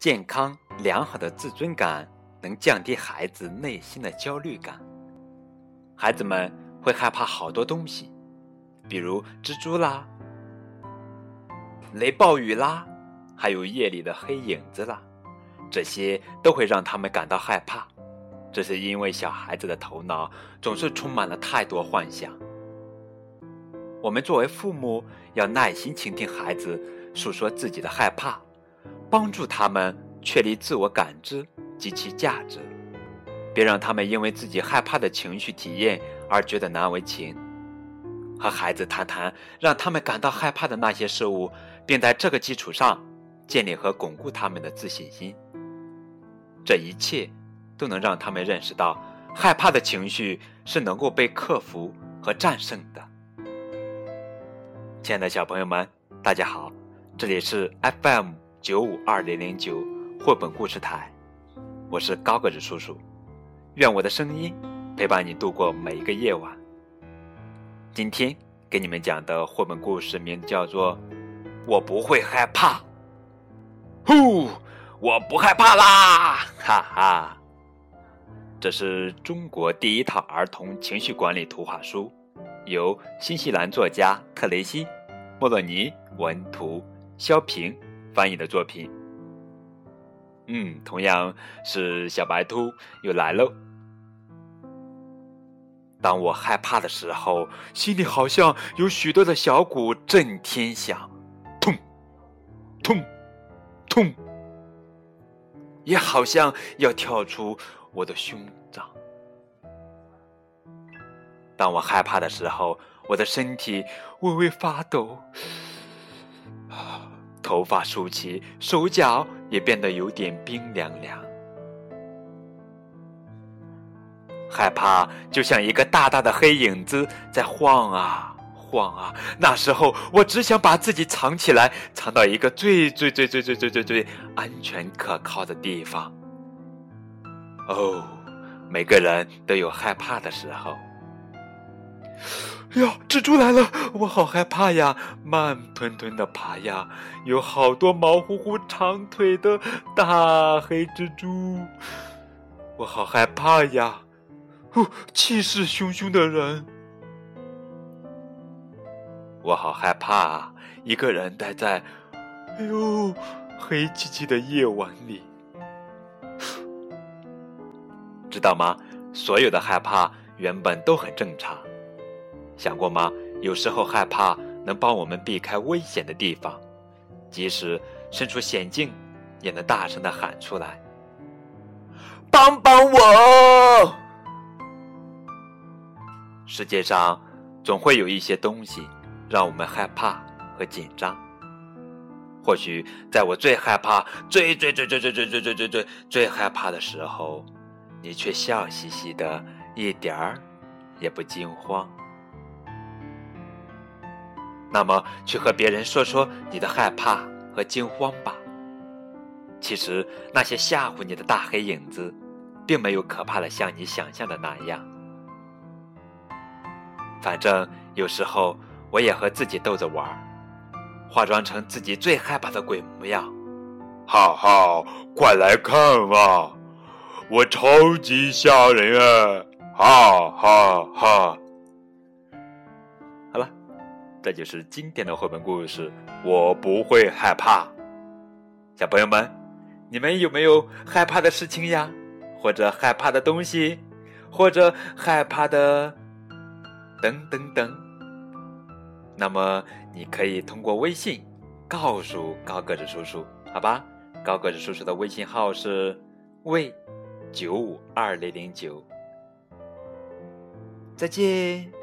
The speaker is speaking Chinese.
健康良好的自尊感能降低孩子内心的焦虑感。孩子们会害怕好多东西，比如蜘蛛啦、雷暴雨啦，还有夜里的黑影子啦，这些都会让他们感到害怕。这是因为小孩子的头脑总是充满了太多幻想。我们作为父母，要耐心倾听孩子诉说自己的害怕，帮助他们确立自我感知及其价值，别让他们因为自己害怕的情绪体验而觉得难为情。和孩子谈谈让他们感到害怕的那些事物，并在这个基础上建立和巩固他们的自信心。这一切都能让他们认识到，害怕的情绪是能够被克服和战胜的。亲爱的小朋友们，大家好，这里是 FM 九五二零零九绘本故事台，我是高个子叔叔，愿我的声音陪伴你度过每一个夜晚。今天给你们讲的绘本故事名叫做《我不会害怕》，呼，我不害怕啦，哈哈！这是中国第一套儿童情绪管理图画书。由新西兰作家特雷西·莫洛尼文图，肖平翻译的作品。嗯，同样是小白兔又来喽。当我害怕的时候，心里好像有许多的小鼓震天响，痛，痛，痛，也好像要跳出我的胸膛。当我害怕的时候，我的身体微微发抖，头发竖起，手脚也变得有点冰凉凉。害怕就像一个大大的黑影子在晃啊晃啊。那时候，我只想把自己藏起来，藏到一个最最最最最最最最安全可靠的地方。哦，每个人都有害怕的时候。呀，蜘蛛来了！我好害怕呀！慢吞吞的爬呀，有好多毛乎乎、长腿的大黑蜘蛛，我好害怕呀！哦，气势汹汹的人，我好害怕啊，一个人待在，哎呦，黑漆漆的夜晚里，知道吗？所有的害怕原本都很正常。想过吗？有时候害怕能帮我们避开危险的地方，即使身处险境，也能大声的喊出来：“帮帮我！”世界上总会有一些东西让我们害怕和紧张。或许在我最害怕、最最最最最最最最最最最害怕的时候，你却笑嘻嘻的，一点儿也不惊慌。那么，去和别人说说你的害怕和惊慌吧。其实，那些吓唬你的大黑影子，并没有可怕的像你想象的那样。反正有时候我也和自己逗着玩儿，化妆成自己最害怕的鬼模样。哈哈，快来看啊！我超级吓人啊！哈哈哈。这就是经典的绘本故事，我不会害怕。小朋友们，你们有没有害怕的事情呀？或者害怕的东西，或者害怕的等等等？那么你可以通过微信告诉高个子叔叔，好吧？高个子叔叔的微信号是 v 九五二零零九。再见。